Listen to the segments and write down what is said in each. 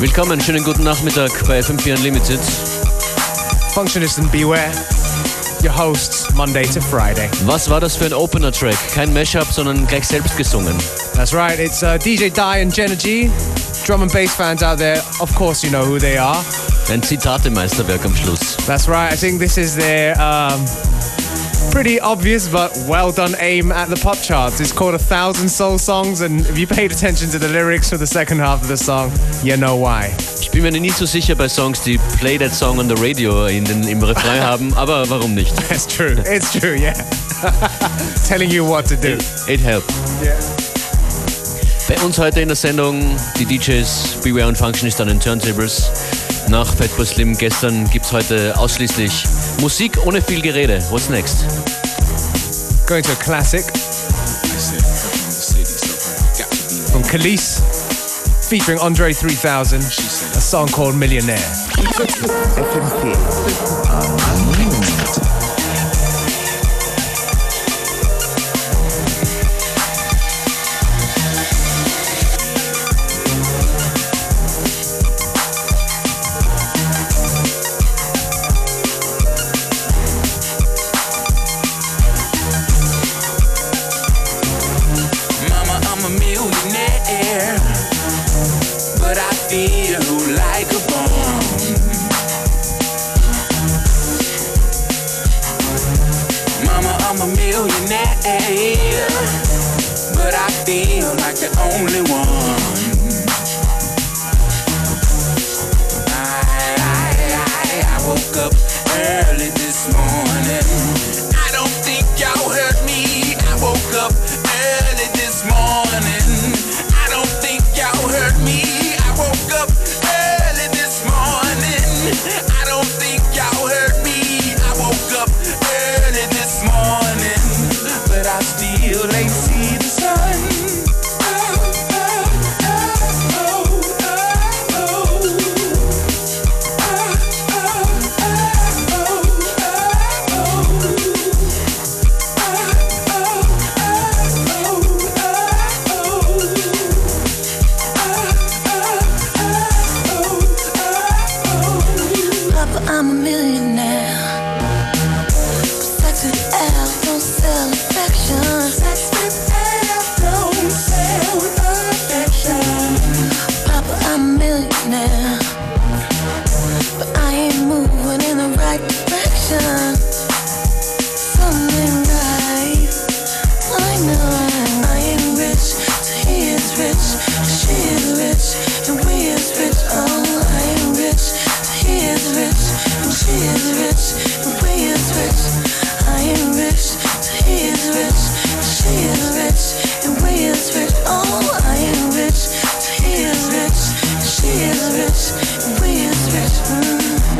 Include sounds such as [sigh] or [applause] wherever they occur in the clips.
willkommen, schönen guten Nachmittag bei FM4 Unlimited. Functionist and Beware, your hosts Monday to Friday. Was war das für ein Opener-Track? Kein Mashup, sondern gleich selbst gesungen. That's right, it's uh, DJ Die and Jenna G. Drum and bass fans out there, of course you know who they are. Ein Zitate-Meisterwerk am Schluss. That's right, I think this is their um, pretty obvious but well done aim at the pop charts. It's called A Thousand Soul Songs, and if you paid attention to the lyrics for the second half of the song, you know why. Ich bin mir nie so sicher bei Songs, die Play That Song on the Radio in den, im Refrain [laughs] haben, aber warum nicht? It's true, it's true, yeah. [laughs] Telling you what to do. It helped. Yeah. Bei uns heute in der Sendung die DJs Beware und Functionist an den Turntables. Nach Fatboy Slim gestern gibt es heute ausschließlich Musik ohne viel Gerede. What's next? Going to a classic from Khalees featuring Andre 3000, a song called Millionaire. Millionaire, but I feel like the only one.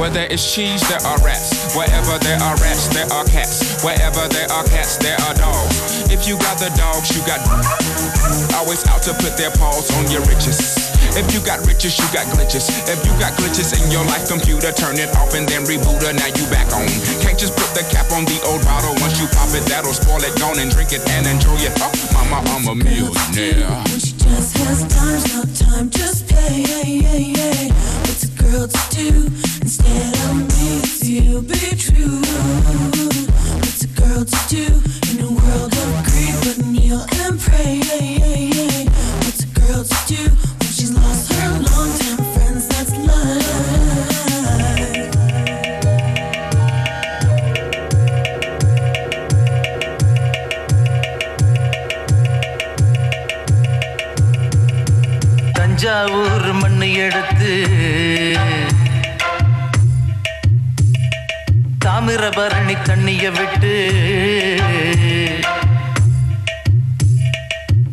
Where there is cheese, there are rats. Wherever there are rats, there are cats. Wherever there are cats, there are dogs. If you got the dogs, you got always out to put their paws on your riches. If you got riches, you got glitches. If you got glitches in your life computer, turn it off and then reboot it. Now you back on. Can't just put the cap on the old bottle. Once you pop it, that'll spoil it. Gone and drink it and enjoy it. Oh, mama, I'm a millionaire. She just has time's no time, just play. What's a girl to do instead of me to be true? What's a girl to do in a world of greed, but kneel and pray? What's a girl to do when she's lost her longtime friends? That's life. Thanjavur மண்ணு எடுத்து தாமிரபரணி தண்ணிய விட்டு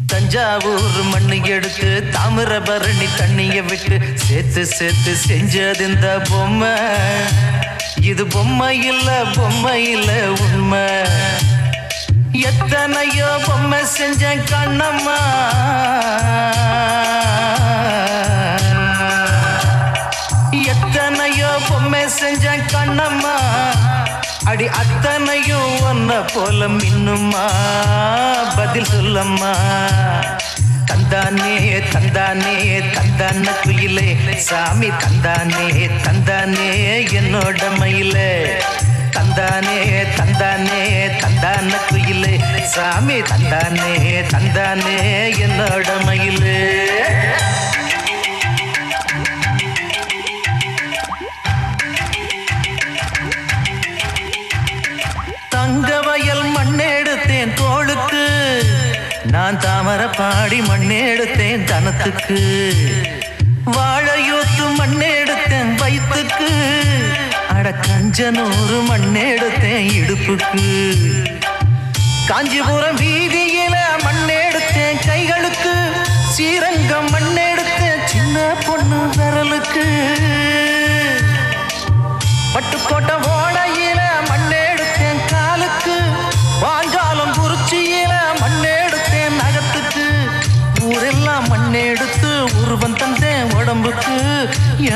தஞ்சாவூர் மண்ணு எடுத்து தாமிரபரணி தண்ணிய விட்டு சேர்த்து சேர்த்து செஞ்சது இந்த பொம்மை. இது பொம்மை இல்ல பொம்மை இல்ல உண்மை. எத்தனையோ பொம்மை செஞ்சேன் கண்ணம்மா. எத்தனையோ பொம்மை செஞ்சேன் கண்ணம்மா. அடி அத்தனையும் ஒன்ன போல மின்னுமா? பதில் சொல்லம்மா. தந்தானே தந்தானே தந்தான குயிலே. சாமி தந்தானே தந்தானே என்னோட மயிலே. தந்தானே தந்தானே தந்தான குயிலே. சாமி தந்தானே தந்தானே என்னோட மயிலே. நான் தாமர பாடி மண்ணெடுத்தேன் தனத்துக்கு. வாழையூத்து மண்ணெடுத்தேன் வயிற்றுக்கு அட கஞ்சனூறு மண்ணெடுத்தேன் இடுப்புக்கு. காஞ்சிபுரம் வீதியில மண்ணெடுத்தேன் கைகளுக்கு. ஸ்ரீரங்கம் மண்ணெடுத்தேன் சின்ன பொண்ணு விரலுக்கு. பட்டுக்கோட்டை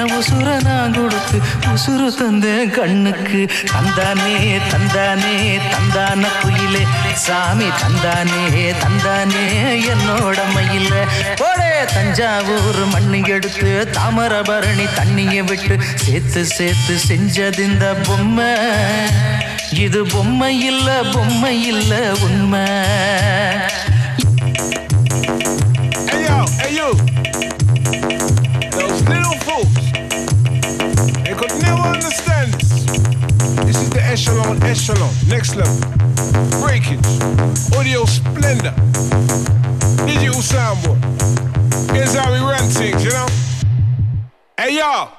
என் உசுர நான் கொடுத்து உசுறு தந்தேன் கண்ணுக்கு. தந்தானே தந்தானே தந்தான குயிலே. சாமி தந்தானே தந்தானே என்னோட மயில. போடே தஞ்சாவூர் மண்ணு எடுத்து தாமரபரணி தண்ணியை விட்டு சேர்த்து சேர்த்து செஞ்சது இந்த பொம்மை. இது பொம்மை இல்ல பொம்மை இல்ல உண்மை. The echelon, next level. Breakage, audio splendor, digital soundboard. Here's how we run things, you know. Hey yo.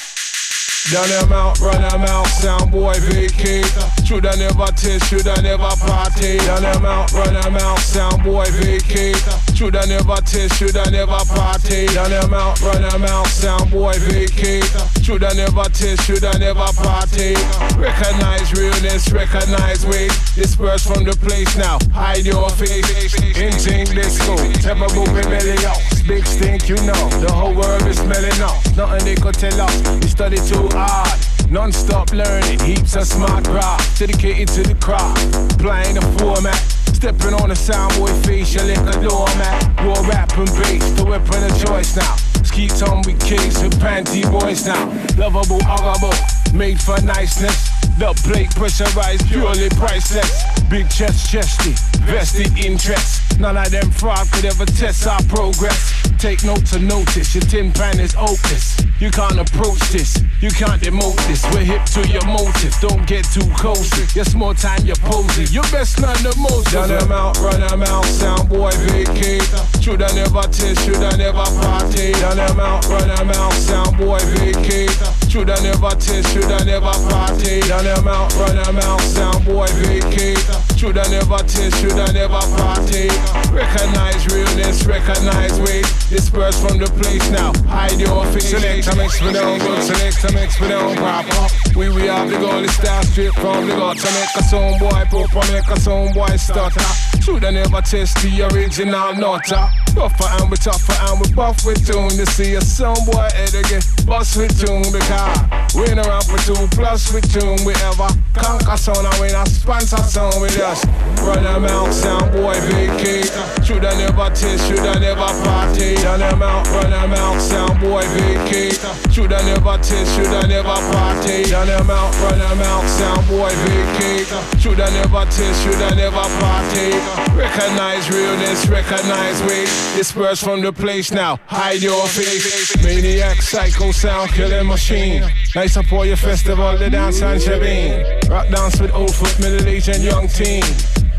Down them out, run them out, sound boy vacate. Should I never taste, should I never party? Down them out, run them out, sound boy vacate. Should I never taste, should I never party? Down them out, run them out, sound boy vacate. Should I never taste, should I never party? Recognize realness, recognize weight. Disperse from the place now, hide your face. In English school, terrible rebellious. Big stink, you know, the whole world is smelling up. Nothing they could tell us, we study too hard. Non-stop learning, heaps of smart craft. Dedicated to the craft, playing the format. Stepping on the soundboy face, you like a doormat. Raw rap and bass, the weapon of choice now. Skeet on with case and panty boys now. Lovable, huggable, made for niceness. The plate pressurized, purely priceless. Big chest, chesty, vested interest. None of them fraud could ever test our progress. Take note to notice, your tin pan is hopeless. You can't approach this, you can't demote this. We're hip to your motive, don't get too close. Your small time, you're posing. You best learn the most. Run them out, run them out, sound boy vacate. Should I never taste, should I never party? Run them out, run them out, sound boy vacate. Should I never taste, should I never party? Run them out, run them out, sound boy vacate. Should I never taste, should I never party? Recognize realness, recognize weight. Disperse from the place now, hide your face. Select a mix with them good, select a mix with them proper. We we have the goal, it's down straight from the gutter. Make a sound boy proper, make a sound boy stutter. Should I never test the original nutter? Rougher and we tougher and we buff with tune. To see a sound boy head again, bust with tune because we no rap with two plus with tune. We ever conquer sound and we not sponsor sound with us. Run them out, sound boy vacate. Should I never test, should I never party? Run them out, run them out, sound boy vacate. Should I never test, should I never party? Run them out, run them out, sound boy vacate. Should I never test, should I never party? Recognize realness, recognize weight. Disperse from the place now, hide your face. Maniac, psycho, sound killing machine. Nice up for your festival, the dance and shabin. Rock dance with old foot, middle aged and young teen.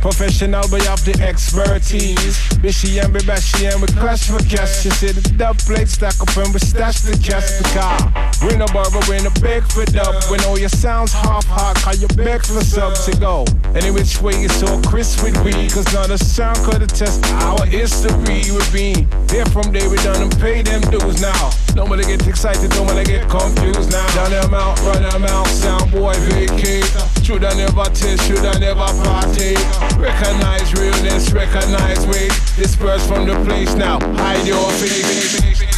Professional, but you have the expertise. Bishy and Bibashy and we crash for cash. You see the dub plate stack up and we stash the cash the car. We no barber, we no beg for dub. We know your sounds half hot, call you back for subs to go. Any which way you so crisp with we, cause not a sound could attest our history with me. There from day we done and pay them dues now. Nobody get excited, nobody get confused now. Down them out, run them out, sound boy vacate. Should I never taste, should I never partake? Recognize realness, recognize weight. Disperse from the place now, hide your face.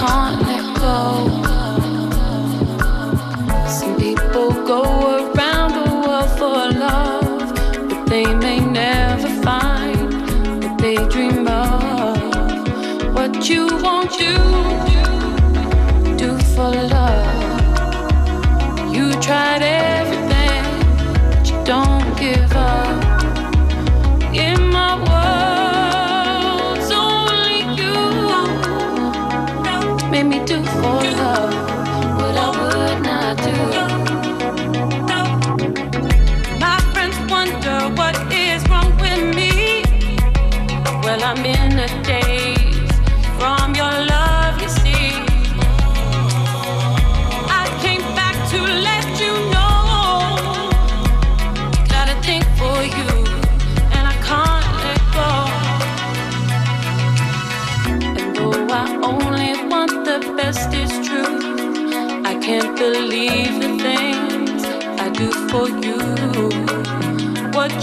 Can't let go. Some people go around the world for love, but they may never find what they dream of. What you won't do, do for love.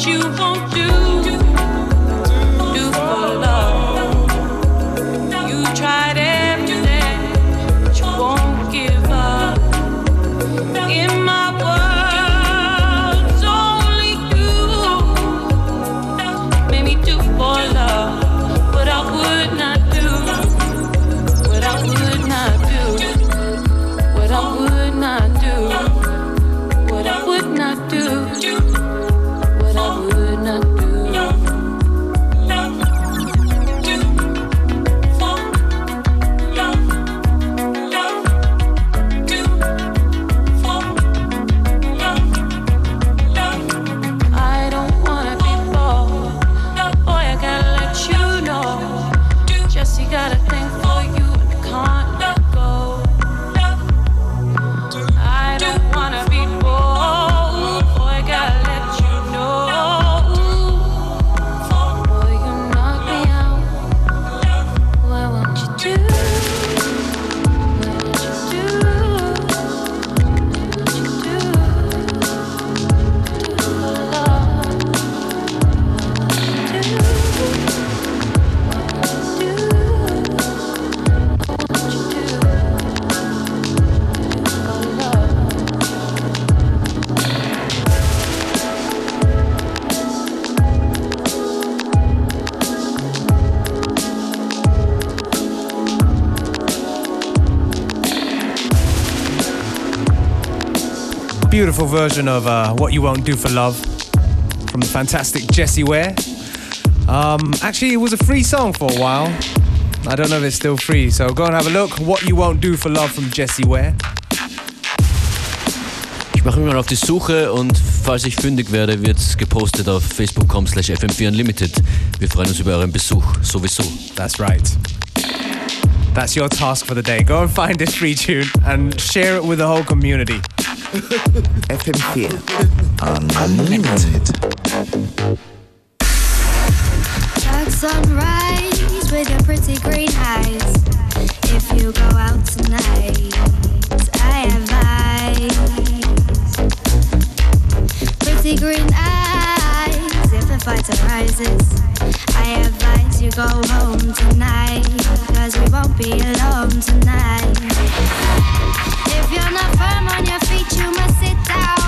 You won't do, Beautiful version of uh, What You Won't Do for Love from the fantastic Jessie Ware. Um, actually, it was a free song for a while. I don't know if it's still free, so go and have a look. What You Won't Do for Love from Jessie Ware. Ich mache mich mal auf die Suche und falls ich fündig werde, wird es gepostet auf facebook.com slash fm4 unlimited. Wir freuen uns über euren Besuch, sowieso. That's right. That's your task for the day. Go and find this free tune and share it with the whole community. FM4 Unlimited. Dark sunrise with your pretty green eyes. If you go out tonight, I advise. Pretty green eyes. If fight arises, I advise you go home tonight. Cause we won't be alone tonight. If you're not firm on your feet, you must sit down.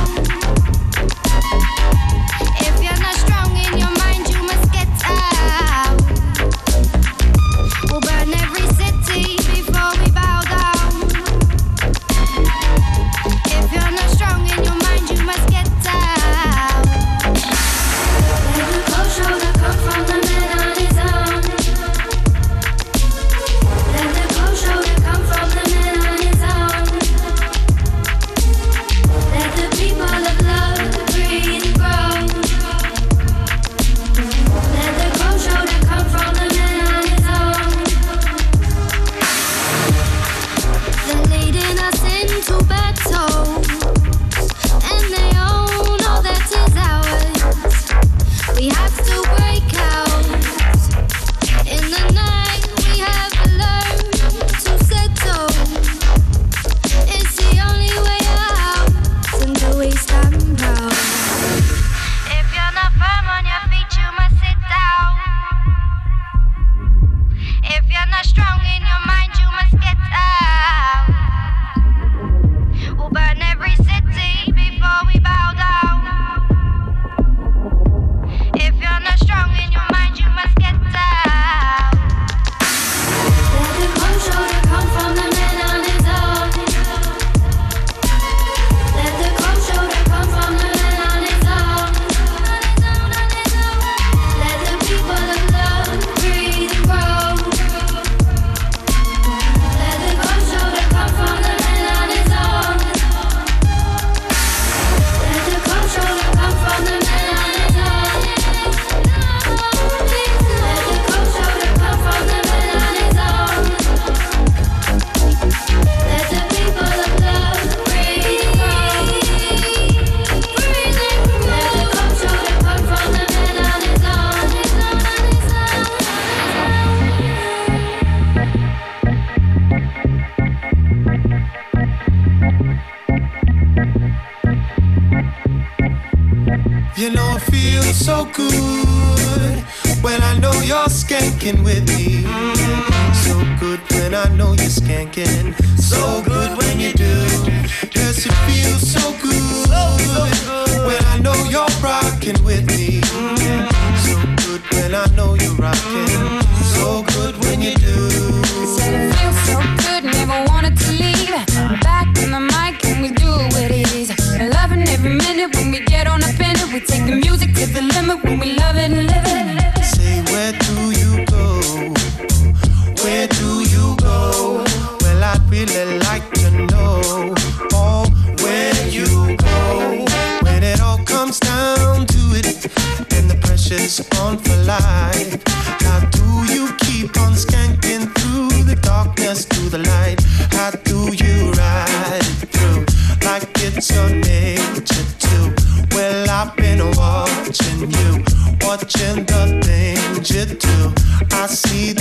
On for life. How do you keep on skanking through the darkness to the light? How do you ride through like it's your nature too? Well, I've been watching you, watching the things you do. I see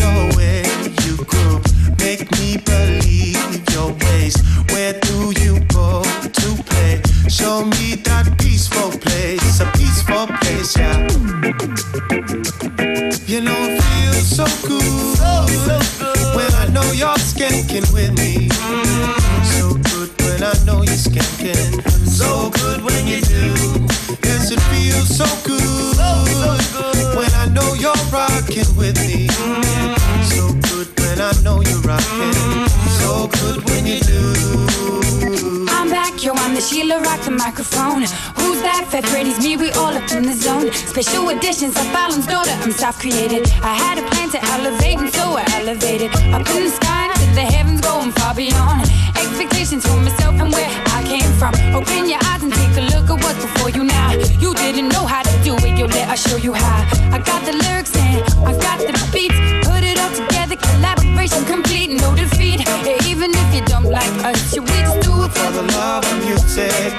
Sheila Rock the microphone. Who's that? Fat Freddy's me, we all up in the zone. Special editions of Fallon's daughter, I'm self created. I had a plan to elevate, and so I elevated. Up in the sky, to the heavens, going far beyond. Expectations for myself and where I came from. Open your eyes and take a look at what's before you now. You didn't know how to do it, yo, let us show you how. I got the lyrics and I got the beats. Put it all together, collaboration complete, no defeat. Even if you don't like us, you do it For the love of music,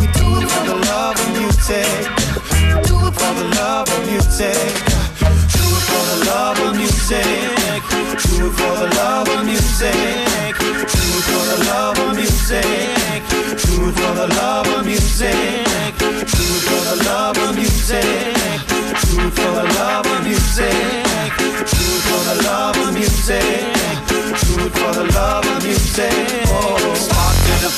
we do it for the love of music. We Do it for the love of music. Do it for the love of music. Do it for the love of music. Do it for the love of music. Do it for the love of music. Do it for the love of music. Do it for the love of music. Do it for the love of music. Do it for the love of music. Oh.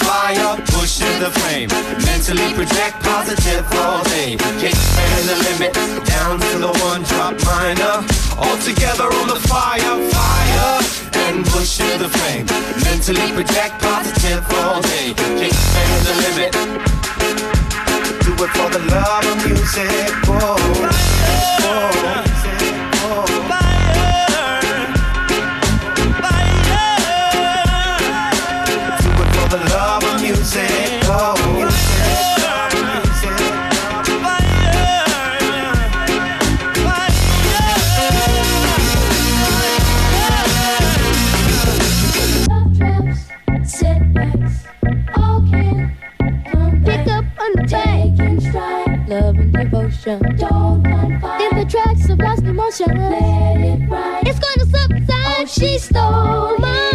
Fire, push to the flame. Mentally project positive all day. Expand the limit down to the one drop minor. All together on the fire, fire, and push to the flame. Mentally project positive all day. Expand the limit. Do it for the love of music. Oh. Oh. It's gonna subside. she stole my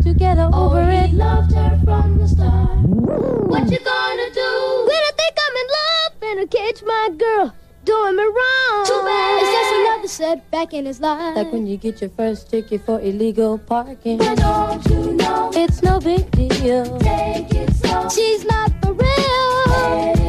got oh, over he it. loved her from the start. What you gonna do? When I think I'm in love and I catch my girl doing me wrong. Too bad. It's just another setback in his life. Like when you get your first ticket for illegal parking. But don't you know? It's no big deal. Take it slow. She's not for real. Hey.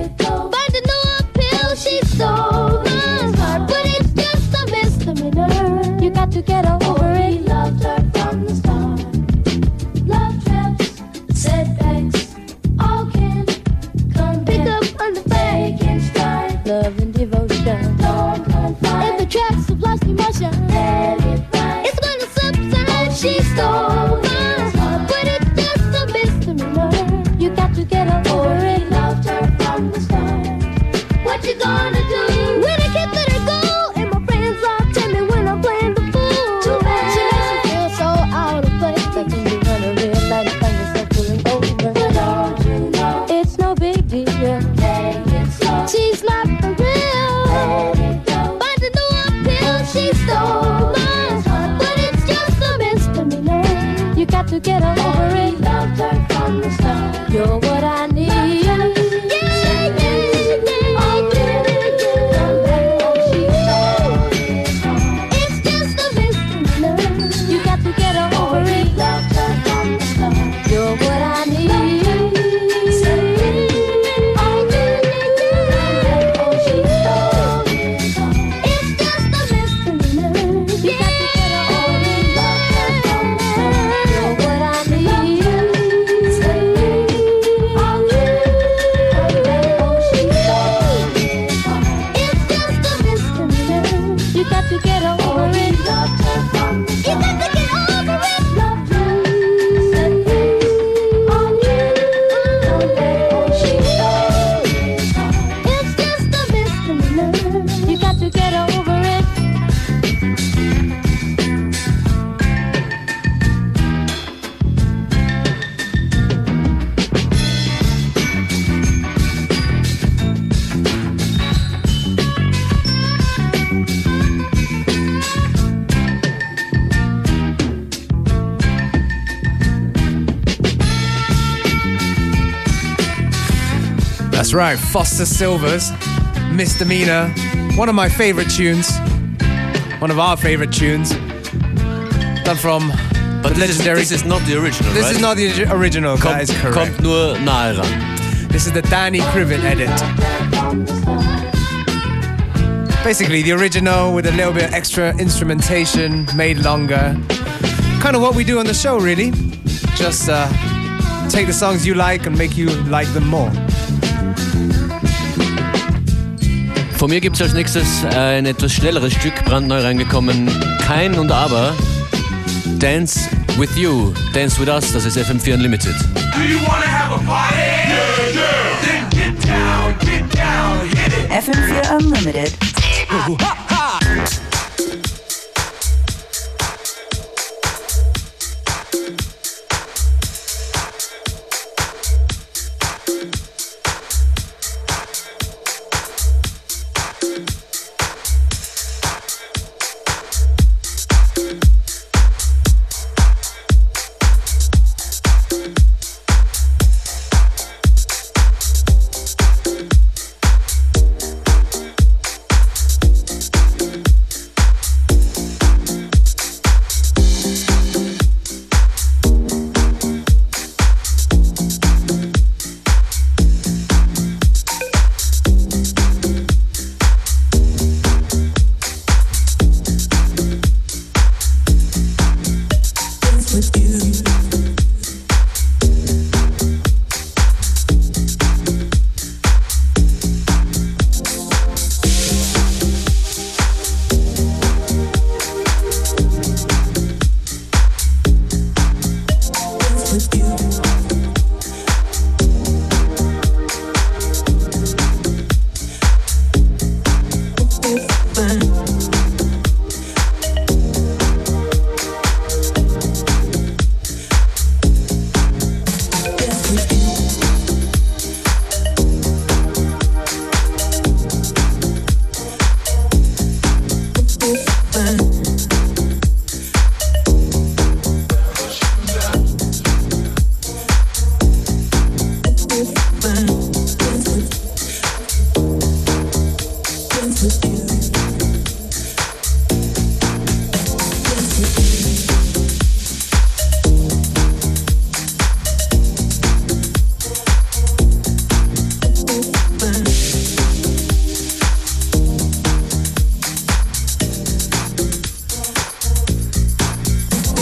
Right, Foster Sylvers, Misdemeanor, one of my favorite tunes, one of our favorite tunes, done from but the this legendary. Is, this is not the original. This right? is not the original. Guys, correct. Kommt nur nahe ran. This is the Danny Krivit edit. Basically, the original with a little bit of extra instrumentation made longer. Kind of what we do on the show, really. Just uh, take the songs you like and make you like them more. Von mir gibt es als nächstes äh, ein etwas schnelleres Stück, brandneu reingekommen. Kein und Aber. Dance with You, Dance with Us, das ist FM4 Unlimited. Do you wanna have a party? Yeah, yeah. Then get down, get down, hit it. FM4 Unlimited.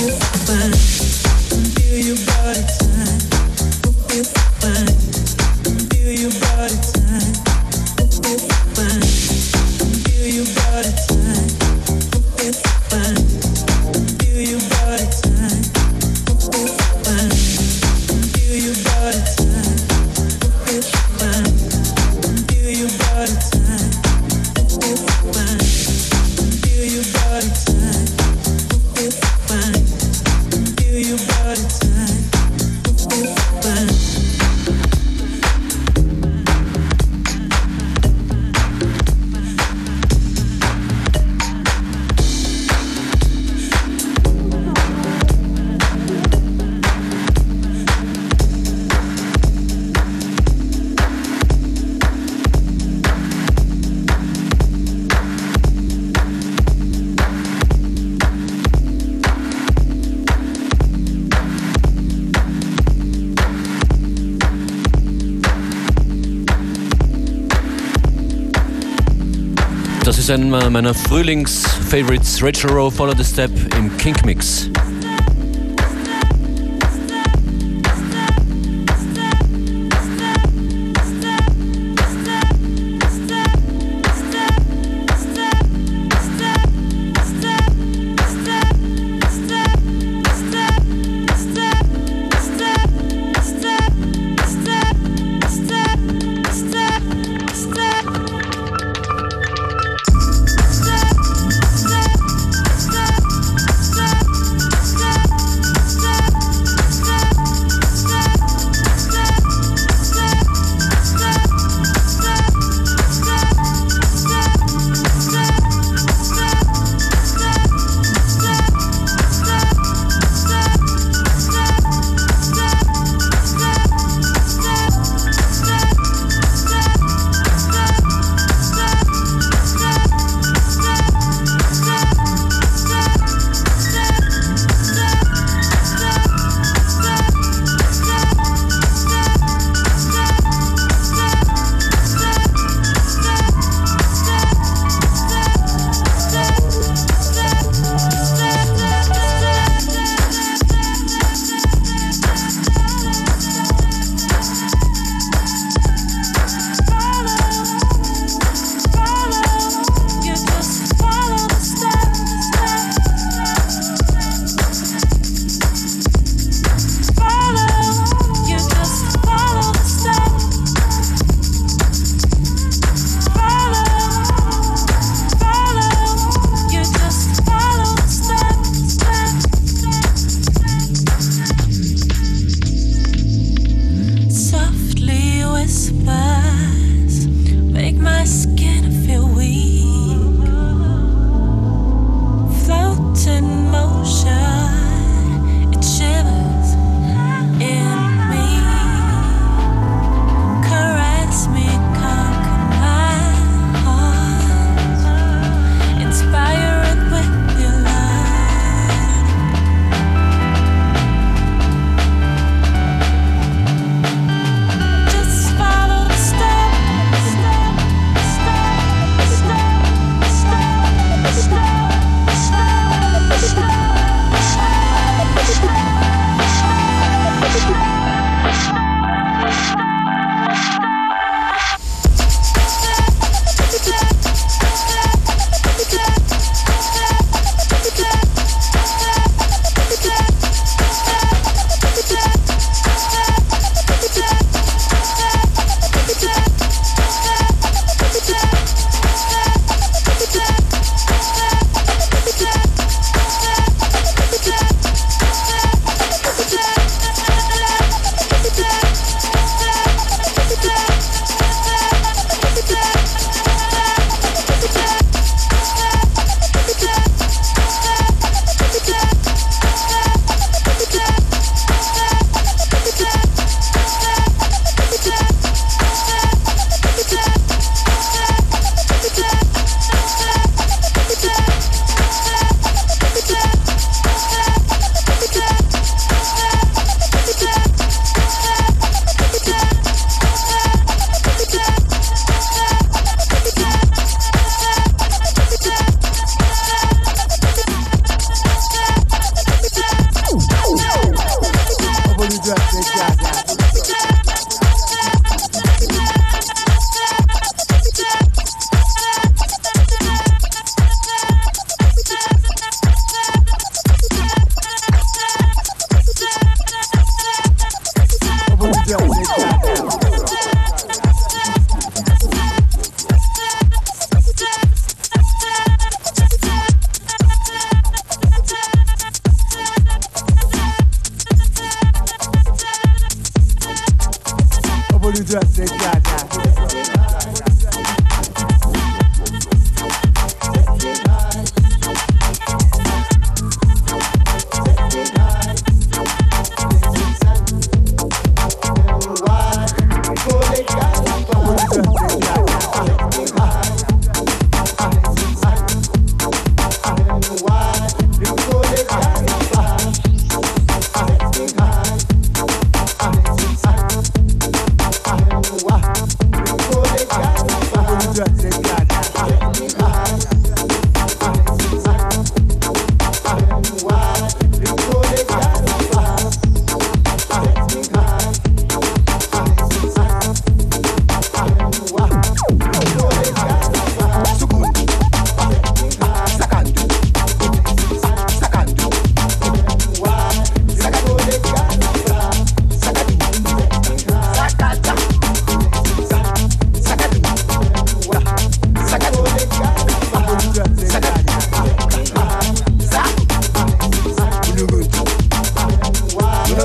fine. Feel your body time. Hope you. Einer meiner Frühlings-Favorites, Rachel Rowe, Follow the Step im Kink Mix.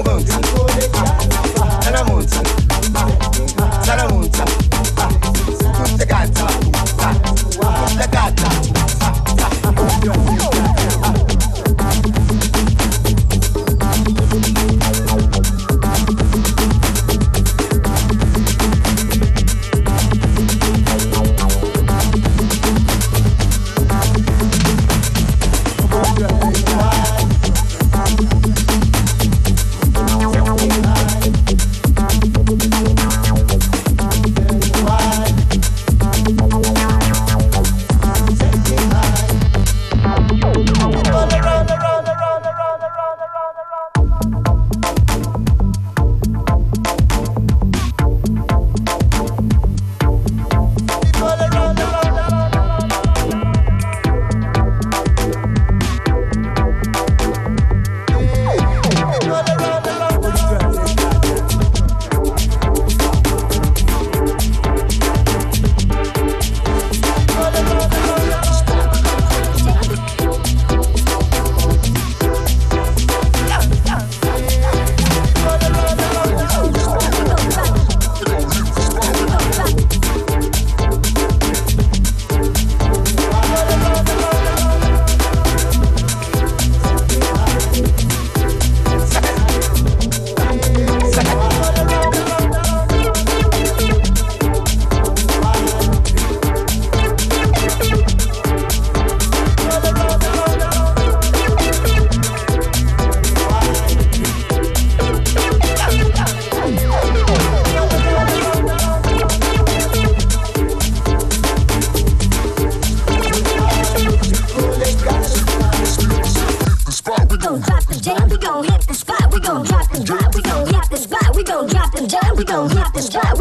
Alone.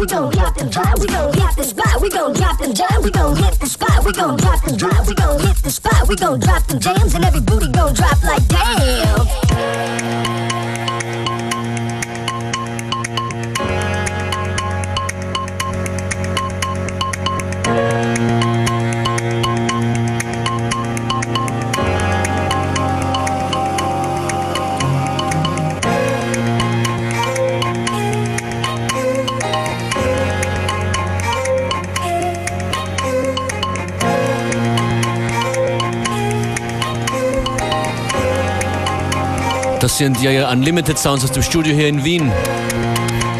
We gon' hit the drop, we gon' hit the spot, we gon' drop the jam, we gon' hit the spot, we gon' drop the drop, we gon' hit the spot, we gon' drop the jams, and every booty gon' drop like damn. Sind ja Unlimited Sounds aus dem Studio hier in Wien.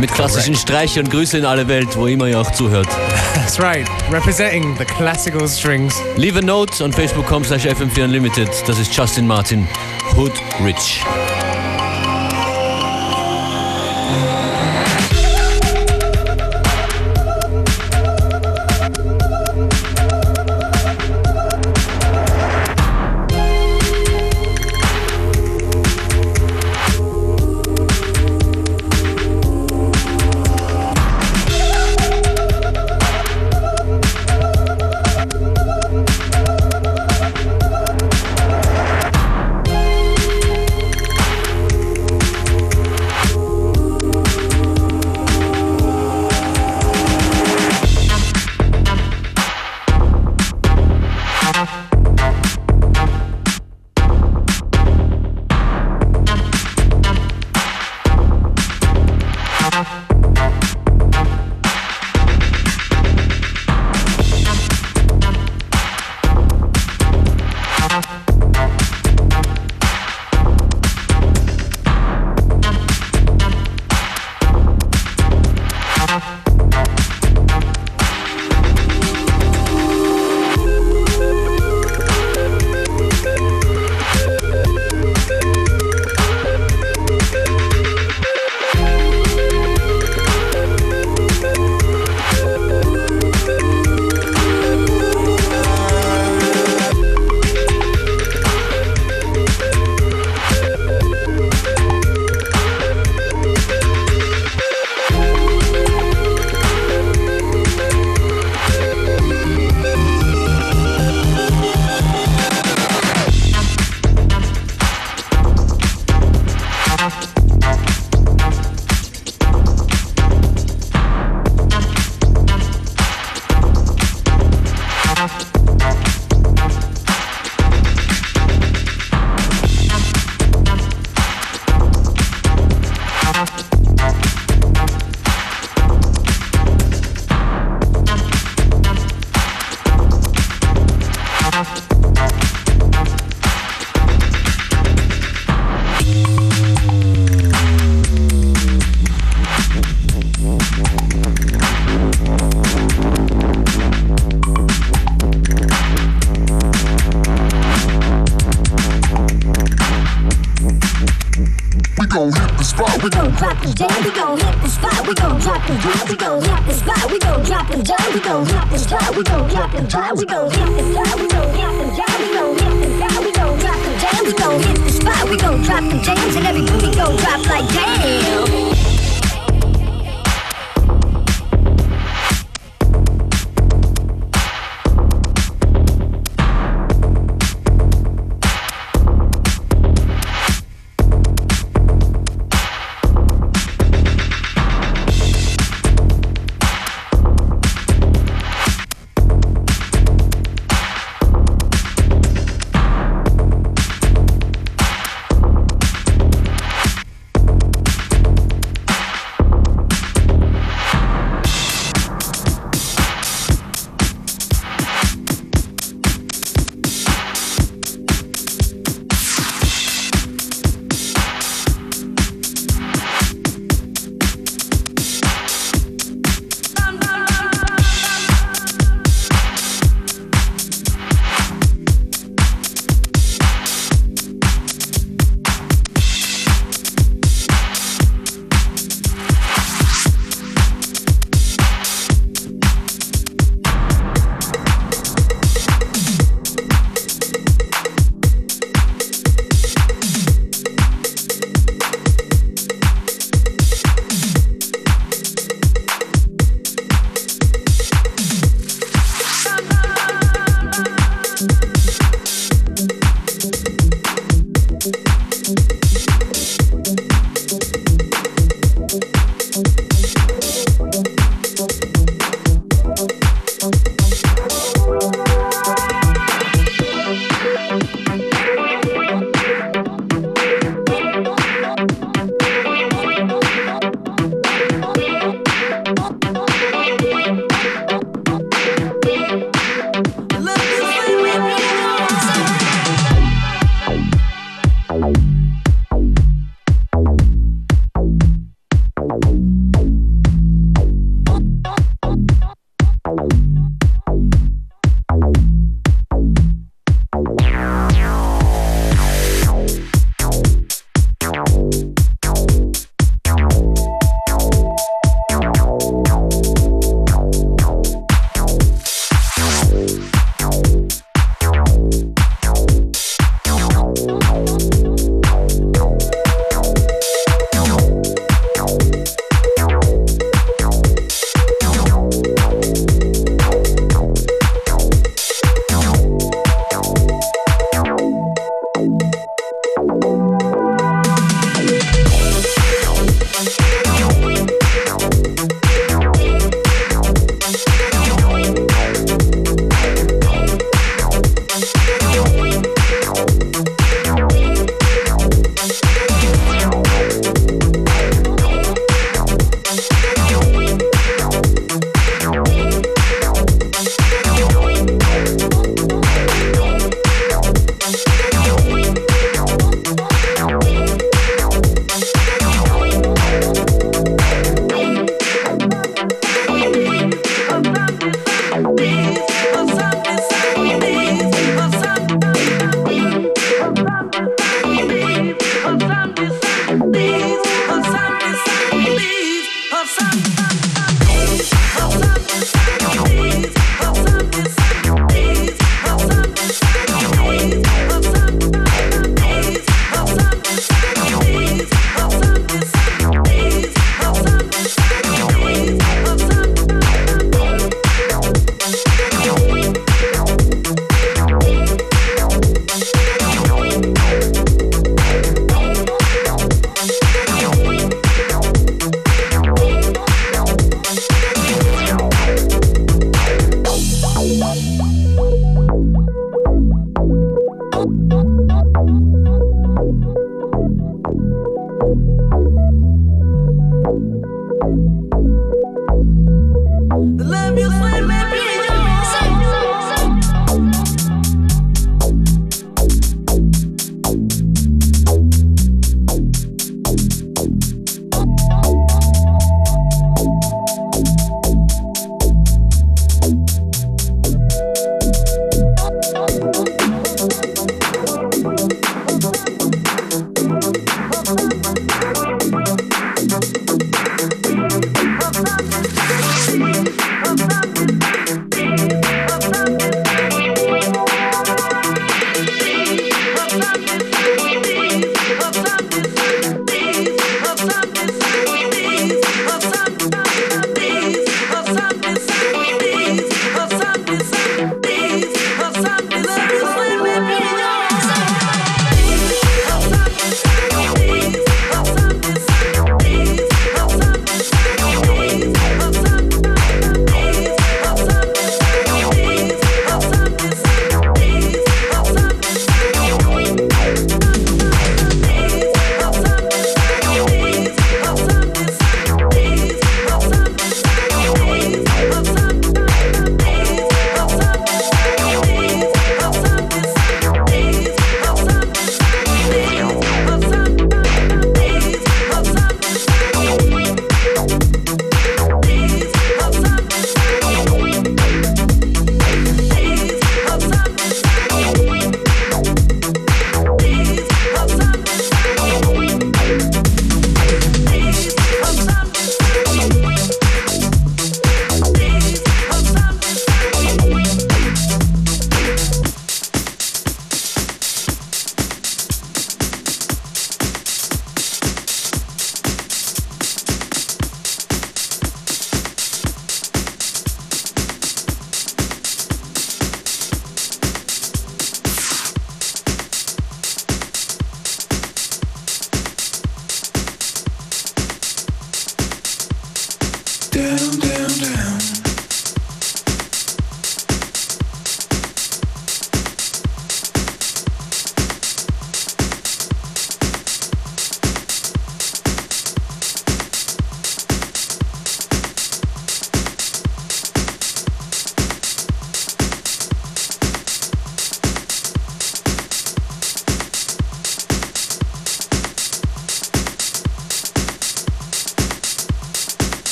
Mit klassischen Streichern. Grüße in alle Welt, wo immer ihr auch zuhört. [laughs] That's right. Representing the classical strings. Leave a note on facebook.com slash fm4 unlimited. Das ist Justin Martin, Hood Rich.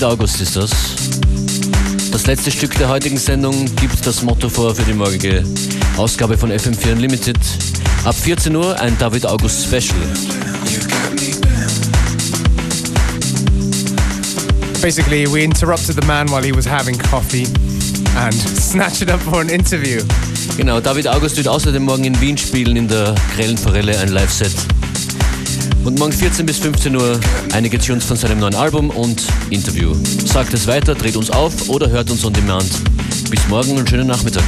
David August ist das. Das letzte Stück der heutigen Sendung gibt das Motto vor für die morgige Ausgabe von FM4 Unlimited. Ab 14 Uhr ein David August Special. Basically, we interrupted the man while he was having coffee and [laughs] snatched it up for an interview. Genau, David August wird außerdem morgen in Wien spielen in der Grellen Forelle ein Live-Set. Und morgen 14 bis 15 Uhr einige Tunes von seinem neuen Album und Interview. Sagt es weiter, dreht uns auf oder hört uns on demand. Bis morgen und schönen Nachmittag.